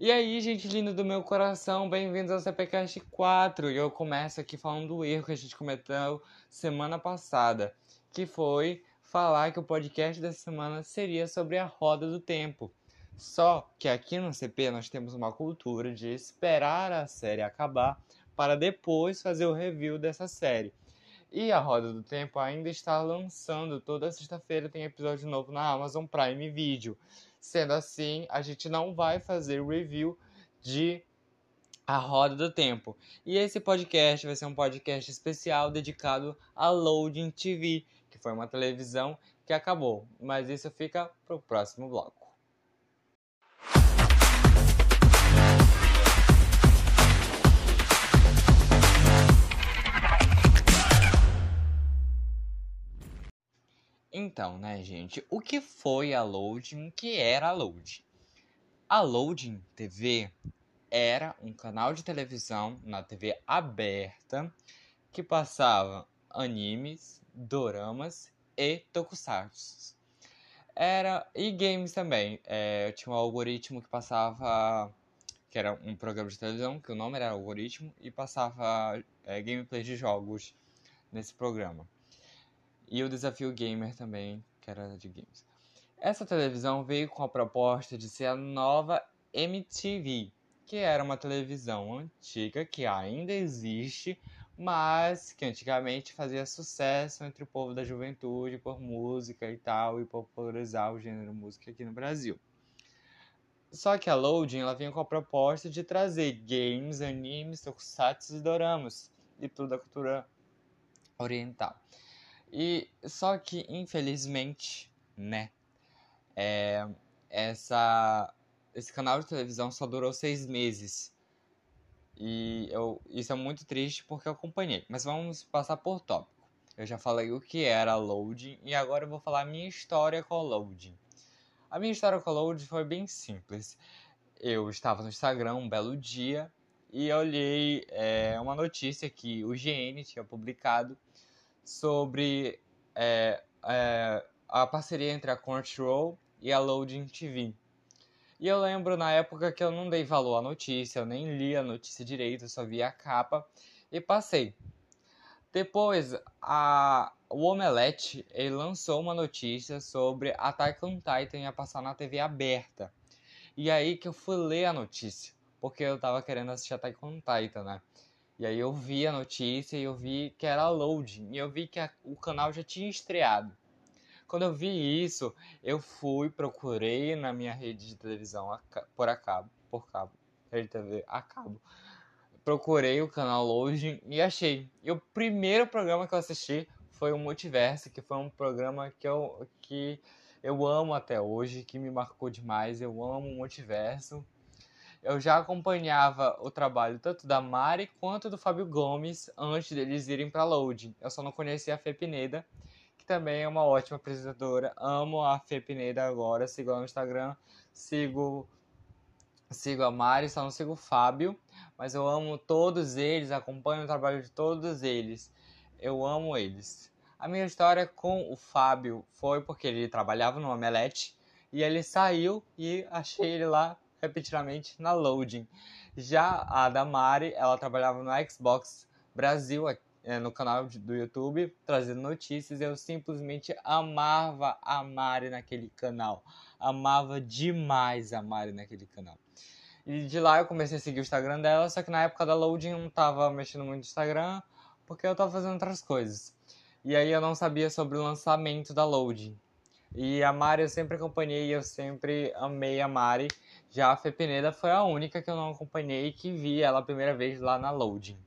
E aí, gente linda do meu coração, bem-vindos ao CPCast 4. E eu começo aqui falando do erro que a gente cometeu semana passada, que foi falar que o podcast dessa semana seria sobre a roda do tempo. Só que aqui no CP nós temos uma cultura de esperar a série acabar para depois fazer o review dessa série. E a Roda do Tempo ainda está lançando, toda sexta-feira tem episódio novo na Amazon Prime Video. Sendo assim, a gente não vai fazer review de A Roda do Tempo. E esse podcast vai ser um podcast especial dedicado a Loading TV, que foi uma televisão que acabou. Mas isso fica para o próximo bloco. Então, né, gente, o que foi a Loading? O que era a Loading? A Loading TV era um canal de televisão na TV aberta que passava animes, doramas e tokusatsu. Era e games também. É, tinha um algoritmo que passava que era um programa de televisão que o nome era algoritmo e passava é, gameplay de jogos nesse programa e o Desafio Gamer também, que era de games. Essa televisão veio com a proposta de ser a nova MTV, que era uma televisão antiga que ainda existe, mas que antigamente fazia sucesso entre o povo da juventude por música e tal, e popularizar o gênero música aqui no Brasil. Só que a Loading ela vinha com a proposta de trazer games, animes, tokusatsu e doramas, e tudo da cultura oriental. E só que, infelizmente, né? É, essa, esse canal de televisão só durou seis meses. E eu, isso é muito triste porque eu acompanhei. Mas vamos passar por tópico. Eu já falei o que era loading e agora eu vou falar a minha história com loading. A minha história com loading foi bem simples. Eu estava no Instagram um belo dia e olhei é, uma notícia que o GN tinha publicado sobre é, é, a parceria entre a Crunchyroll e a Loading TV. E eu lembro na época que eu não dei valor à notícia, eu nem li a notícia direito, eu só vi a capa e passei. Depois, a, o Omelete ele lançou uma notícia sobre Attack on Titan ia passar na TV aberta. E aí que eu fui ler a notícia, porque eu tava querendo assistir Attack on Titan, né? E aí eu vi a notícia e eu vi que era loading. E eu vi que a, o canal já tinha estreado. Quando eu vi isso, eu fui, procurei na minha rede de televisão por a cabo, por cabo, rede TV a cabo. Procurei o canal Loading e achei. E o primeiro programa que eu assisti foi o Multiverso, que foi um programa que eu, que eu amo até hoje, que me marcou demais. Eu amo o Multiverso eu já acompanhava o trabalho tanto da Mari quanto do Fábio Gomes antes deles irem para Loading. Eu só não conhecia a Fê Pineda, que também é uma ótima apresentadora. Amo a Fê Pineda agora, sigo ela no Instagram, sigo sigo a Mari, só não sigo o Fábio, mas eu amo todos eles, acompanho o trabalho de todos eles. Eu amo eles. A minha história com o Fábio foi porque ele trabalhava no Omelete e ele saiu e achei ele lá repetidamente na Loading. Já a Damari, ela trabalhava no Xbox Brasil, é, no canal do YouTube, trazendo notícias. Eu simplesmente amava a Mari naquele canal. Amava demais a Mari naquele canal. E de lá eu comecei a seguir o Instagram dela, só que na época da Loading eu não tava mexendo muito no Instagram, porque eu tava fazendo outras coisas. E aí eu não sabia sobre o lançamento da Loading. E a Mari eu sempre acompanhei, eu sempre amei a Mari. Já a Fê Peneda foi a única que eu não acompanhei e que vi ela a primeira vez lá na Loading.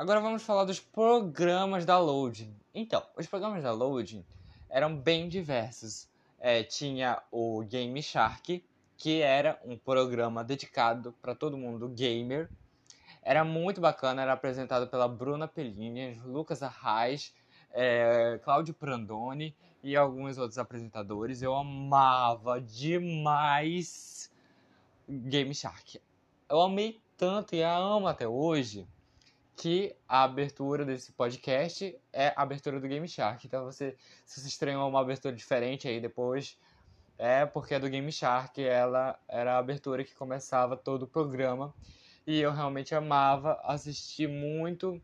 Agora vamos falar dos programas da Loading. Então, os programas da Loading eram bem diversos. É, tinha o Game Shark, que era um programa dedicado para todo mundo gamer. Era muito bacana, era apresentado pela Bruna Pellini, Lucas Arraes é, Cláudio Prandoni e alguns outros apresentadores. Eu amava demais Game Shark. Eu amei tanto e a amo até hoje que a abertura desse podcast é a abertura do Game Shark. Então você, se você estranhou uma abertura diferente aí depois, é porque a do Game Shark ela era a abertura que começava todo o programa. E eu realmente amava assistir muito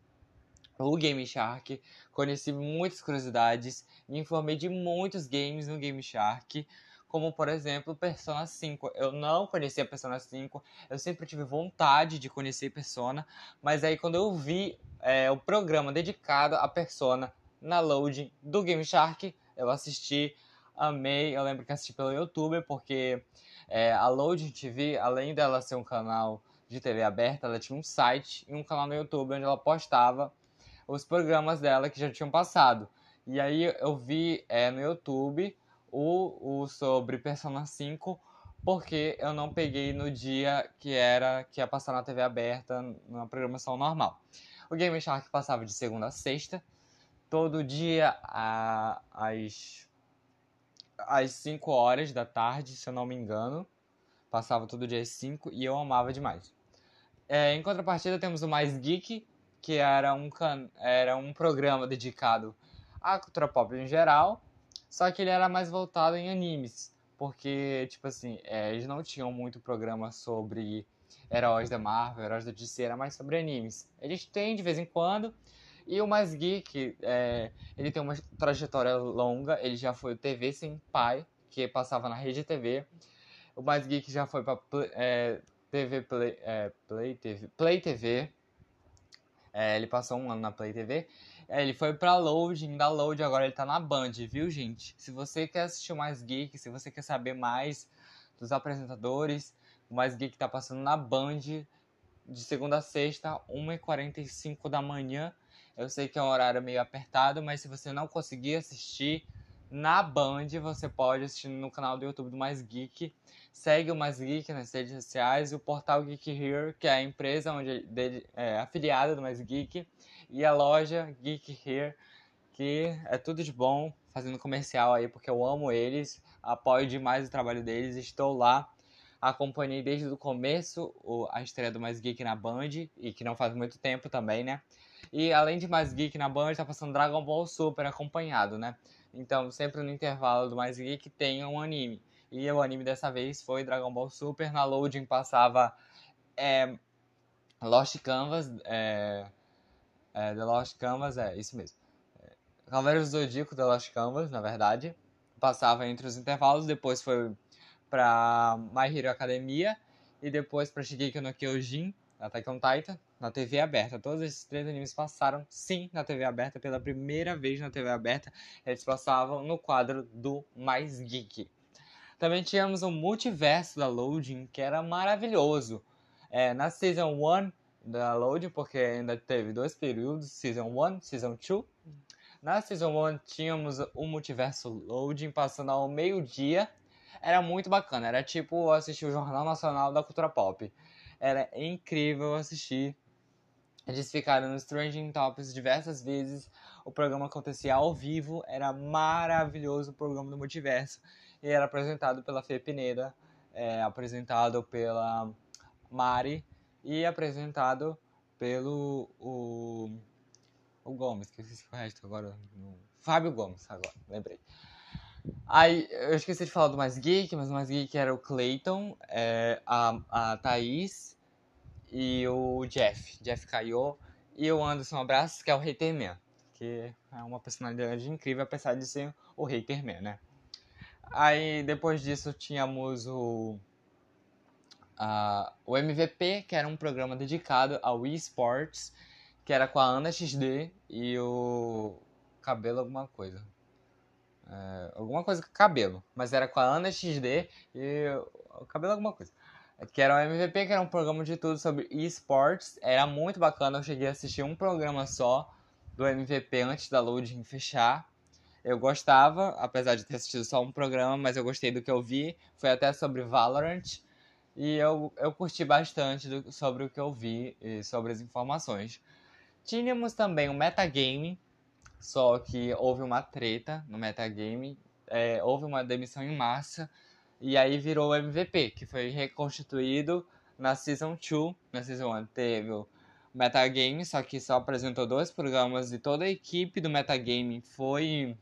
o Game Shark, conheci muitas curiosidades, me informei de muitos games no Game Shark, como por exemplo Persona 5. Eu não conhecia Persona 5, eu sempre tive vontade de conhecer Persona, mas aí quando eu vi é, o programa dedicado a Persona na loading do Game Shark, eu assisti, amei. Eu lembro que assisti pelo YouTube, porque é, a Loading TV, além dela ser um canal de TV aberta, ela tinha um site e um canal no YouTube onde ela postava os programas dela que já tinham passado. E aí eu vi é, no YouTube o, o sobre Persona 5 porque eu não peguei no dia que era que ia passar na TV aberta, na programação normal. O Game Shark passava de segunda a sexta, todo dia às, às 5 horas da tarde, se eu não me engano. Passava todo dia às 5 e eu amava demais. É, em contrapartida, temos o Mais Geek, que era um, can... era um programa dedicado à cultura pop em geral, só que ele era mais voltado em animes, porque, tipo assim, é, eles não tinham muito programa sobre heróis da Marvel, heróis da DC, era mais sobre animes. Eles têm de vez em quando, e o Mais Geek, é, ele tem uma trajetória longa, ele já foi o TV Sem Pai, que passava na Rede TV. O Mais Geek já foi para é, TV Play, é, Play TV, Play TV é, ele passou um ano na Play TV. É, ele foi pra Loading, da Load, agora ele tá na Band, viu, gente? Se você quer assistir mais Geek, se você quer saber mais dos apresentadores, o Mais Geek tá passando na Band de segunda a sexta, 1h45 da manhã. Eu sei que é um horário meio apertado, mas se você não conseguir assistir na Band, você pode assistir no canal do YouTube do Mais Geek. Segue o Mais Geek nas redes sociais, o portal Geek Here, que é a empresa onde dele, é afiliada do Mais Geek, e a loja Geek Here, que é tudo de bom, fazendo comercial aí, porque eu amo eles, apoio demais o trabalho deles, estou lá. Acompanhei desde o começo a estreia do Mais Geek na Band, e que não faz muito tempo também, né? E além de Mais Geek na Band, tá passando Dragon Ball Super acompanhado, né? Então, sempre no intervalo do Mais Geek tem um anime. E o anime dessa vez foi Dragon Ball Super. Na Loading passava é, Lost Canvas. É, é, The Lost Canvas, é isso mesmo. É, Cavaleiros do Zodíaco The Lost Canvas, na verdade. Passava entre os intervalos. Depois foi pra My Hero Academia. E depois pra Shigeki no Kyojin, Attack on Titan na TV aberta. Todos esses três animes passaram, sim, na TV aberta, pela primeira vez na TV aberta. Eles passavam no quadro do Mais Geek. Também tínhamos o multiverso da Loading, que era maravilhoso. É, na Season 1 da Loading, porque ainda teve dois períodos, Season 1, Season 2. Na Season 1 tínhamos o multiverso Loading passando ao meio-dia. Era muito bacana, era tipo assistir o Jornal Nacional da Cultura Pop. Era incrível assistir eles ficaram no Stranging Topics diversas vezes. O programa acontecia ao vivo, era maravilhoso o programa do multiverso. E era apresentado pela Fê Pineda, é, apresentado pela Mari e apresentado pelo o, o Gomes, que eu esqueci o resto agora. Fábio Gomes, agora, lembrei. Aí, eu esqueci de falar do Mais Geek, mas o Mais Geek era o Clayton, é, a, a Thaís e o Jeff, Jeff Caio, e o Anderson Abraços, que é o Haterman, que é uma personalidade incrível, apesar de ser o Haterman, né? Aí depois disso tínhamos o uh, o MVP, que era um programa dedicado ao eSports, que era com a Ana XD e o Cabelo alguma coisa. É, alguma coisa com cabelo, mas era com a Ana XD e o cabelo alguma coisa que era o MVP, que era um programa de tudo sobre esportes. Era muito bacana, eu cheguei a assistir um programa só do MVP antes da loading fechar. Eu gostava, apesar de ter assistido só um programa, mas eu gostei do que eu vi. Foi até sobre Valorant. E eu, eu curti bastante do, sobre o que eu vi e sobre as informações. Tínhamos também o Metagame, só que houve uma treta no Metagame. É, houve uma demissão em massa e aí virou o MVP, que foi reconstituído na Season 2. Na Season 1 teve o Metagame, só que só apresentou dois programas e toda a equipe do Metagame foi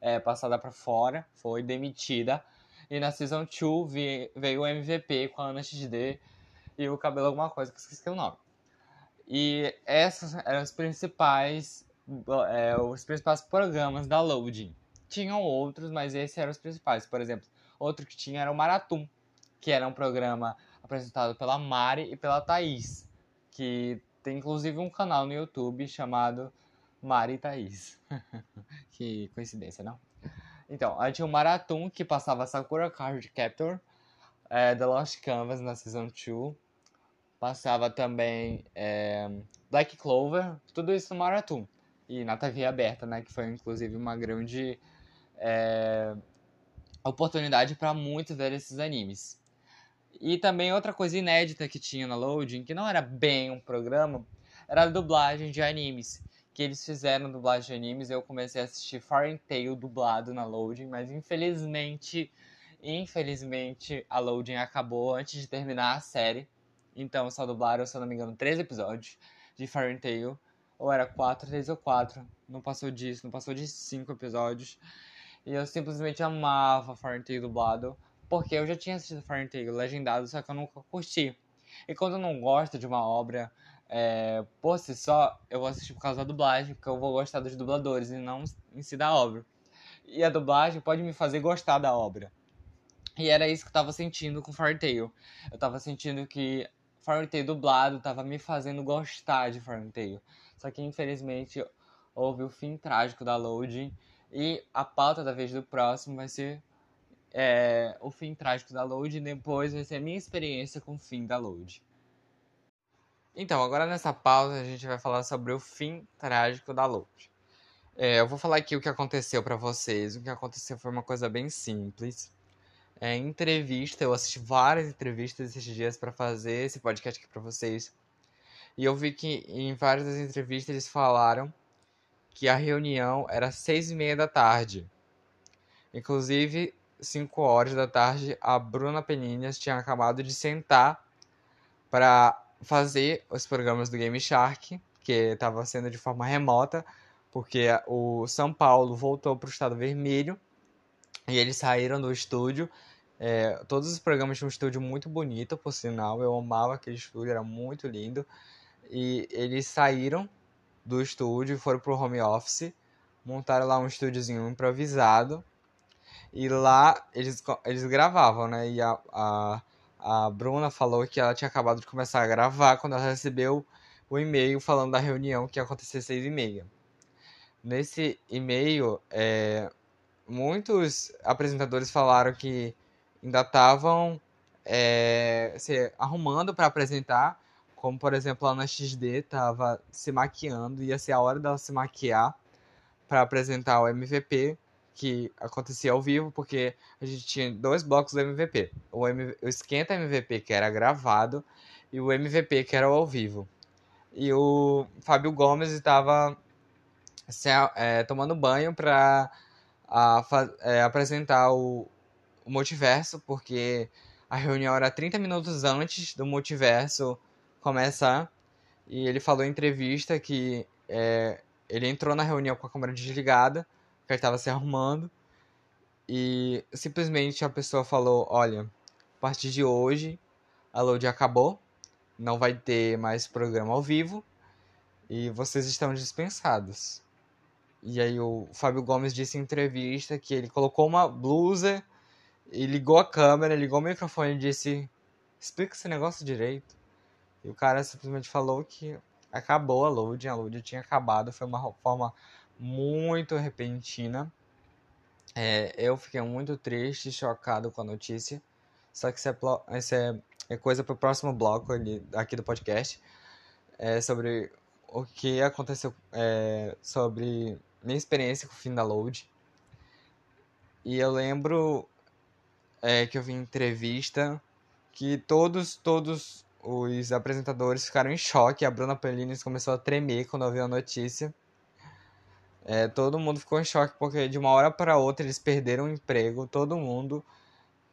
é, passada para fora, foi demitida. E na Season 2 veio o MVP com a Ana XD e o cabelo alguma coisa, que esqueci o nome. E esses eram os principais, é, os principais programas da Loading. Tinham outros, mas esses eram os principais. Por exemplo, outro que tinha era o Marathon, que era um programa apresentado pela Mari e pela Thaís, que tem inclusive um canal no YouTube chamado Mari e Thaís. que coincidência, não? Então, aí tinha o Marathon, que passava Sakura Card Captor, é, The Lost Canvas na Season 2. Passava também é, Black Clover, tudo isso no Marathon. E na TV aberta, né? Que foi inclusive uma grande é, oportunidade para muitos ver esses animes. E também outra coisa inédita que tinha na Loading, que não era bem um programa, era a dublagem de animes. Que eles fizeram dublagem de animes, eu comecei a assistir Fairy Tail dublado na Loading, mas infelizmente, infelizmente a Loading acabou antes de terminar a série. Então só dublaram, se eu não me engano, três episódios de Fairy Tail. Ou era quatro, três ou quatro. Não passou disso, não passou de cinco episódios. E eu simplesmente amava Tail dublado. Porque eu já tinha assistido Tail legendado, só que eu nunca curti. E quando eu não gosto de uma obra é, por si só, eu vou assistir por causa da dublagem, porque eu vou gostar dos dubladores e não em si da obra. E a dublagem pode me fazer gostar da obra. E era isso que eu tava sentindo com Fairy Tail. Eu tava sentindo que Fairy Tail dublado tava me fazendo gostar de Fairy Tail. Só que infelizmente houve o fim trágico da Loading. E a pauta da vez do próximo vai ser é, o fim trágico da Load e depois vai ser a minha experiência com o fim da Load. Então, agora nessa pausa a gente vai falar sobre o fim trágico da Load. É, eu vou falar aqui o que aconteceu para vocês. O que aconteceu foi uma coisa bem simples. É, entrevista, eu assisti várias entrevistas esses dias para fazer esse podcast aqui para vocês. E eu vi que em várias das entrevistas eles falaram que a reunião era seis e meia da tarde. Inclusive, 5 horas da tarde, a Bruna Peninhas tinha acabado de sentar para fazer os programas do Game Shark, que estava sendo de forma remota, porque o São Paulo voltou para o estado vermelho e eles saíram do estúdio. É, todos os programas tinham um estúdio muito bonito, por sinal. Eu amava aquele estúdio, era muito lindo. E eles saíram do estúdio foram pro home office. Montaram lá um estúdiozinho improvisado e lá eles, eles gravavam, né? E a, a, a Bruna falou que ela tinha acabado de começar a gravar quando ela recebeu o e-mail falando da reunião que ia acontecer às seis e meia. Nesse e-mail, é, muitos apresentadores falaram que ainda estavam é, se arrumando para apresentar, como por exemplo a Ana XD estava se maquiando, ia ser a hora dela se maquiar para apresentar o MVP que acontecia ao vivo, porque a gente tinha dois blocos do MVP. O, o Esquenta MVP, que era gravado, e o MVP, que era ao vivo. E o Fábio Gomes estava é, tomando banho para é, apresentar o, o multiverso, porque a reunião era 30 minutos antes do multiverso começar. E ele falou em entrevista que é, ele entrou na reunião com a câmera desligada porque estava se arrumando. E simplesmente a pessoa falou: Olha, a partir de hoje a load acabou, não vai ter mais programa ao vivo e vocês estão dispensados. E aí o Fábio Gomes disse em entrevista que ele colocou uma blusa e ligou a câmera, ligou o microfone e disse: Explica esse negócio direito. E o cara simplesmente falou que acabou a load, a load tinha acabado, foi uma forma muito repentina. É, eu fiquei muito triste, chocado com a notícia. Só que isso é, isso é, é coisa para o próximo bloco ali, aqui do podcast. É sobre o que aconteceu, é, sobre minha experiência com o fim da Load. E eu lembro é, que eu vi entrevista que todos, todos os apresentadores ficaram em choque. A Bruna Pellines começou a tremer quando ouviu a notícia. É, todo mundo ficou em choque porque de uma hora para outra eles perderam o emprego, todo mundo.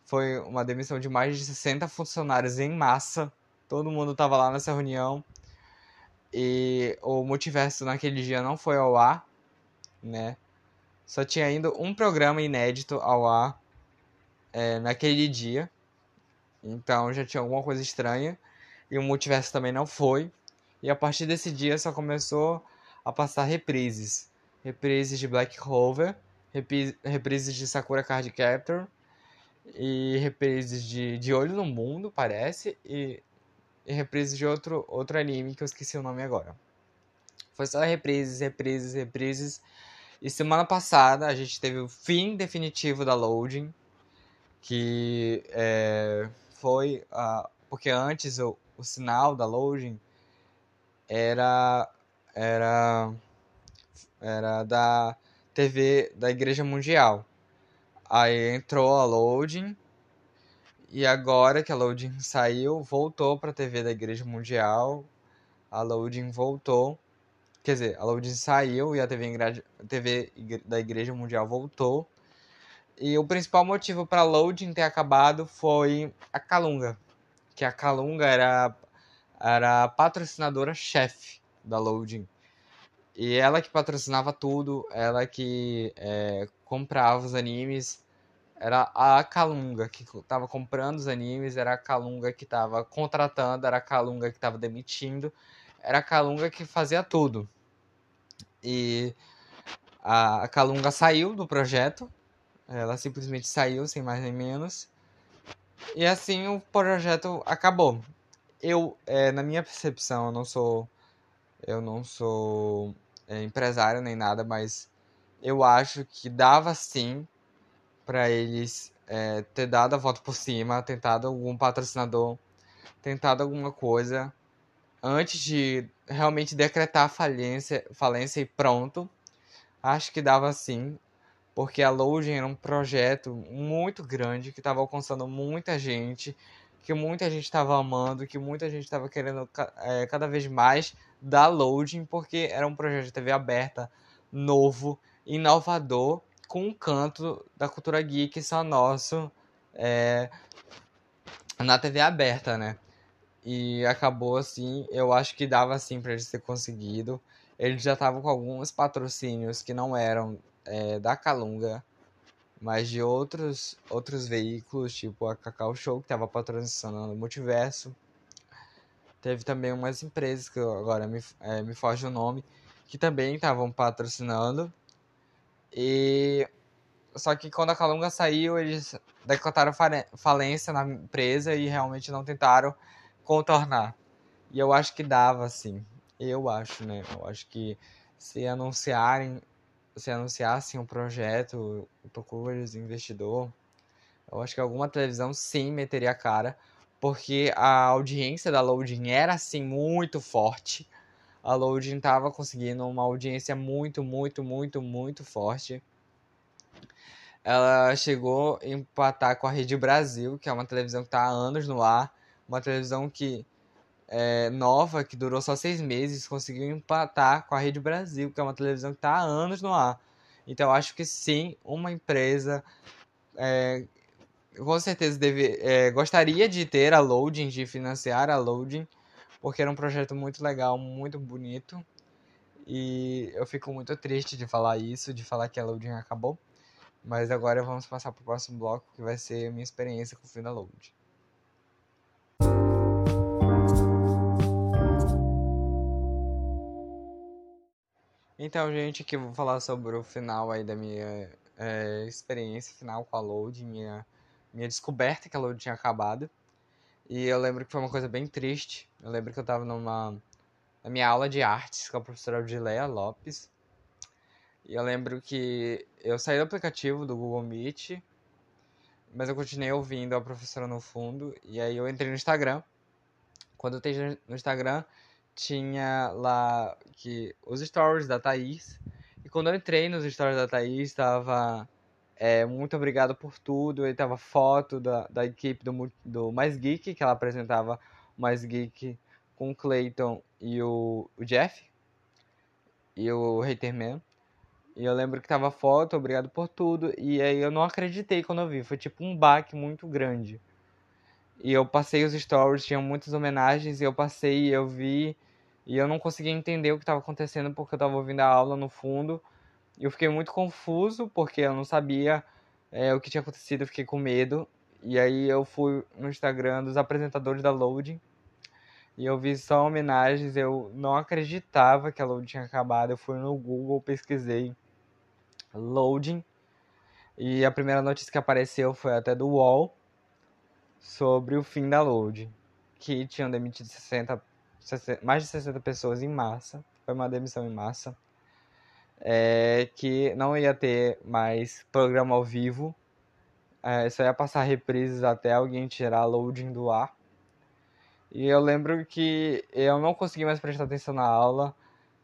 Foi uma demissão de mais de 60 funcionários em massa. Todo mundo estava lá nessa reunião. E o multiverso naquele dia não foi ao ar, né? Só tinha ainda um programa inédito ao ar é, naquele dia. Então já tinha alguma coisa estranha. E o multiverso também não foi. E a partir desse dia só começou a passar reprises. Reprises de Black Clover, reprises de Sakura Card Captor e reprises de, de Olho no Mundo, parece, e, e reprises de outro, outro anime que eu esqueci o nome agora. Foi só reprises, reprises, reprises. E semana passada a gente teve o fim definitivo da loading, que é, foi. Porque antes o, o sinal da loading era. Era. Era da TV da Igreja Mundial. Aí entrou a loading. E agora que a loading saiu, voltou para a TV da Igreja Mundial. A loading voltou. Quer dizer, a loading saiu e a TV, TV da Igreja Mundial voltou. E o principal motivo para a loading ter acabado foi a Calunga. Que a Calunga era, era a patrocinadora chefe da loading. E ela que patrocinava tudo, ela que é, comprava os animes. Era a Calunga que estava comprando os animes, era a Calunga que estava contratando, era a Calunga que estava demitindo, era a Calunga que fazia tudo. E a Calunga saiu do projeto, ela simplesmente saiu, sem mais nem menos. E assim o projeto acabou. Eu, é, na minha percepção, eu não sou. Eu não sou é, empresário nem nada, mas eu acho que dava sim para eles é, ter dado a volta por cima, tentado algum patrocinador, tentado alguma coisa antes de realmente decretar falência, falência e pronto. Acho que dava sim, porque a Loading era um projeto muito grande que estava alcançando muita gente, que muita gente estava amando, que muita gente estava querendo é, cada vez mais da Loading, porque era um projeto de TV aberta, novo, inovador, com um canto da cultura geek só nosso é, na TV aberta, né? E acabou assim, eu acho que dava assim para eles ter conseguido. Eles já estavam com alguns patrocínios que não eram é, da Calunga, mas de outros outros veículos, tipo a Cacau Show, que estava patrocinando o Multiverso. Teve também umas empresas, que agora me, é, me foge o nome, que também estavam patrocinando. E só que quando a Calunga saiu, eles decretaram falência na empresa e realmente não tentaram contornar. E eu acho que dava, assim. Eu acho, né? Eu acho que se anunciarem, se anunciassem um projeto, Procures investidor, eu acho que alguma televisão sim meteria a cara porque a audiência da Loading era assim muito forte. A Loading estava conseguindo uma audiência muito, muito, muito, muito forte. Ela chegou a empatar com a Rede Brasil, que é uma televisão que está há anos no ar, uma televisão que é nova, que durou só seis meses, conseguiu empatar com a Rede Brasil, que é uma televisão que está há anos no ar. Então, acho que sim, uma empresa é, com certeza deve, é, gostaria de ter a Loading, de financiar a Loading, porque era um projeto muito legal, muito bonito. E eu fico muito triste de falar isso, de falar que a Loading acabou. Mas agora vamos passar para o próximo bloco, que vai ser a minha experiência com o fim da Load. Então, gente, aqui eu vou falar sobre o final aí da minha é, experiência final com a Load, minha minha descoberta que a Load tinha acabado. E eu lembro que foi uma coisa bem triste. Eu lembro que eu tava numa na minha aula de artes com a professora Odileia Lopes. E eu lembro que eu saí do aplicativo do Google Meet, mas eu continuei ouvindo a professora no fundo. E aí eu entrei no Instagram. Quando eu entrei no Instagram, tinha lá que os stories da Thaís. E quando eu entrei nos stories da Thaís, estava é, muito obrigado por tudo. Ele tava foto da, da equipe do, do Mais Geek, que ela apresentava o Mais Geek com o Clayton e o, o Jeff. E o Haterman. E eu lembro que tava foto, obrigado por tudo. E aí eu não acreditei quando eu vi. Foi tipo um baque muito grande. E eu passei os stories, tinham muitas homenagens. E eu passei e eu vi. E eu não conseguia entender o que estava acontecendo porque eu estava ouvindo a aula no fundo. E eu fiquei muito confuso porque eu não sabia é, o que tinha acontecido, eu fiquei com medo. E aí eu fui no Instagram dos apresentadores da Loading e eu vi só homenagens. Eu não acreditava que a Loading tinha acabado. Eu fui no Google, pesquisei Loading e a primeira notícia que apareceu foi até do UOL sobre o fim da Loading, que tinham demitido 60, 60 mais de 60 pessoas em massa. Foi uma demissão em massa. É, que não ia ter mais programa ao vivo. É, só ia passar reprises até alguém tirar loading do ar. E eu lembro que eu não consegui mais prestar atenção na aula.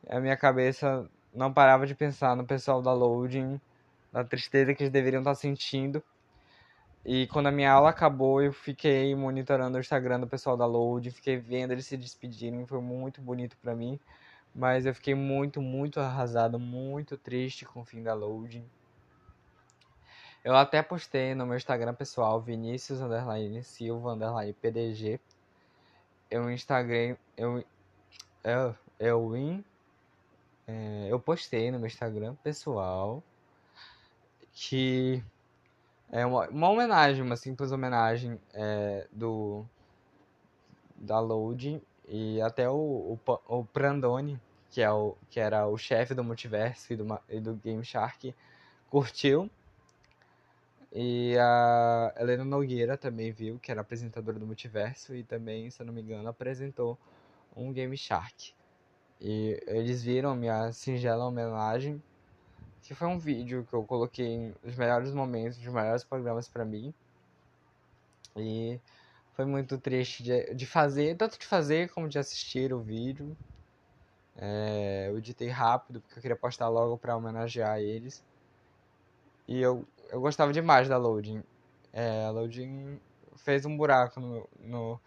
A minha cabeça não parava de pensar no pessoal da loading, na tristeza que eles deveriam estar sentindo. E quando a minha aula acabou, eu fiquei monitorando o Instagram do pessoal da Load, fiquei vendo eles se despedirem, foi muito bonito para mim. Mas eu fiquei muito, muito arrasado, muito triste com o fim da Load. Eu até postei no meu Instagram pessoal, Vinícius underline Silva underline PDG. Eu Instagram, eu eu, eu, in, é, eu postei no meu Instagram pessoal que é uma, uma homenagem, uma simples homenagem é, do da Load e até o, o, o Prandone, que, é o, que era o chefe do multiverso e do, e do Game Shark, curtiu. E a Helena Nogueira também viu, que era apresentadora do multiverso, e também, se eu não me engano, apresentou um Game Shark. E eles viram minha singela homenagem que foi um vídeo que eu coloquei os melhores momentos, os melhores programas para mim. E foi muito triste de, de, fazer, tanto de fazer como de assistir o vídeo. É, eu editei rápido porque eu queria postar logo para homenagear eles. E eu, eu gostava demais da Loading. É, a Loading fez um buraco no, no,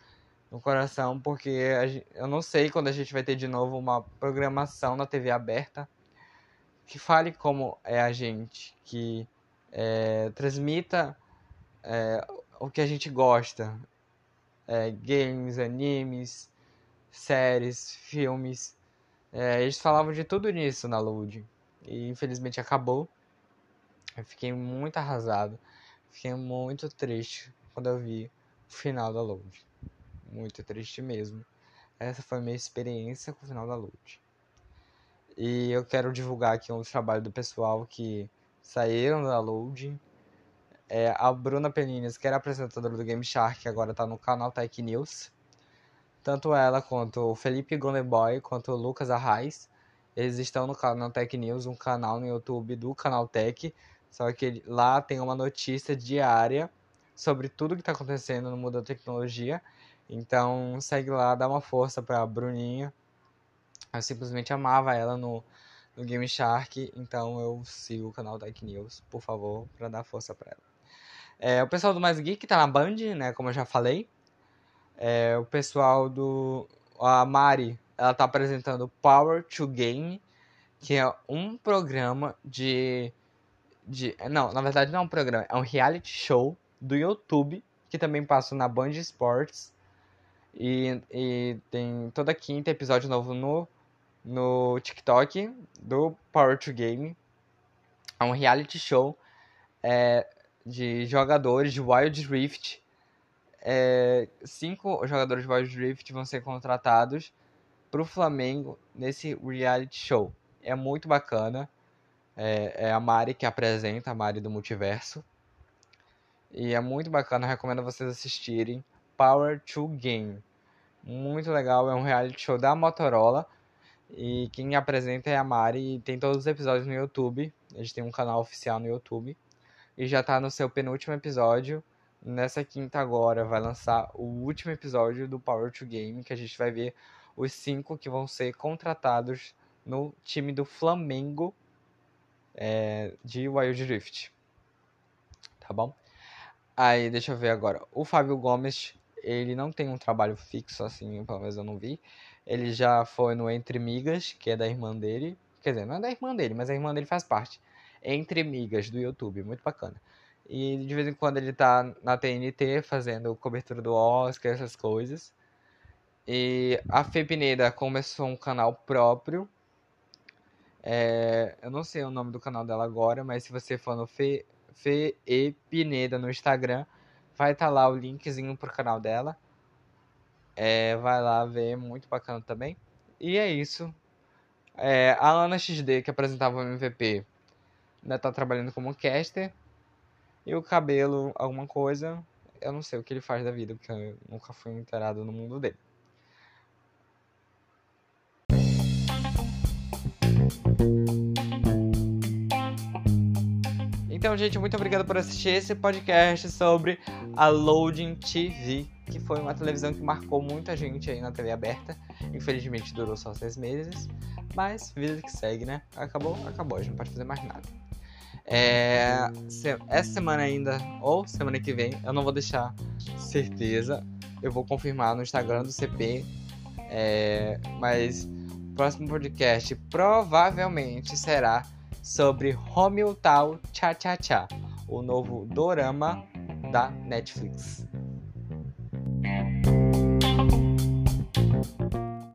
no coração porque gente, eu não sei quando a gente vai ter de novo uma programação na TV aberta que fale como é a gente, que é, transmita é, o que a gente gosta. É, games, animes, séries, filmes. É, eles falavam de tudo nisso na Load. E infelizmente acabou. Eu fiquei muito arrasado. Fiquei muito triste quando eu vi o final da Load. Muito triste mesmo. Essa foi a minha experiência com o final da Load. E eu quero divulgar aqui um trabalho do pessoal que saíram da Loading. É, a Bruna Penines, que era apresentadora do Game Shark, agora está no canal Tech News. Tanto ela quanto o Felipe Gondeboy, quanto o Lucas Arraes, eles estão no canal Tech News, um canal no YouTube do canal Tech. Só que lá tem uma notícia diária sobre tudo que está acontecendo no mundo da tecnologia. Então segue lá, dá uma força para a Bruninha eu simplesmente amava ela no, no Game Shark, então eu sigo o canal Tech News, por favor, para dar força para ela. É, o pessoal do Mais Geek tá na Band, né, como eu já falei. É, o pessoal do... A Mari, ela tá apresentando Power to Game, que é um programa de... de não, na verdade não é um programa, é um reality show do YouTube, que também passa na Band Sports. E, e tem toda quinta episódio novo no no TikTok do Power to Game. É um reality show é, de jogadores de Wild Rift. É, cinco jogadores de Wild Rift vão ser contratados para o Flamengo nesse reality show. É muito bacana. É, é, a Mari que apresenta, a Mari do Multiverso. E é muito bacana, recomendo vocês assistirem. Power to Game. Muito legal, é um reality show da Motorola e quem apresenta é a Mari e tem todos os episódios no YouTube. A gente tem um canal oficial no YouTube. E já tá no seu penúltimo episódio. Nessa quinta agora vai lançar o último episódio do Power to Game, que a gente vai ver os cinco que vão ser contratados no time do Flamengo é, de Wild Rift. Tá bom? Aí, deixa eu ver agora. O Fábio Gomes, ele não tem um trabalho fixo, assim, pelo menos eu não vi. Ele já foi no Entre Migas, que é da irmã dele. Quer dizer, não é da irmã dele, mas a irmã dele faz parte. Entre Migas, do YouTube, muito bacana. E de vez em quando ele tá na TNT fazendo cobertura do Oscar, essas coisas. E a Fê Pineda começou um canal próprio. É, eu não sei o nome do canal dela agora, mas se você for no Fê, Fê e Pineda no Instagram, vai estar tá lá o linkzinho pro canal dela. É, vai lá ver, muito bacana também. E é isso. É, a Ana XD, que apresentava o MVP, ainda tá trabalhando como caster. E o cabelo, alguma coisa, eu não sei o que ele faz da vida, porque eu nunca fui inteirado no mundo dele. Então, gente, muito obrigado por assistir esse podcast sobre a Loading TV, que foi uma televisão que marcou muita gente aí na TV aberta. Infelizmente durou só seis meses, mas vida que segue, né? Acabou, acabou, a gente não pode fazer mais nada. É, essa semana ainda, ou semana que vem, eu não vou deixar certeza. Eu vou confirmar no Instagram do CP. É, mas o próximo podcast provavelmente será sobre Hometown Cha Cha Cha, o novo dorama da Netflix.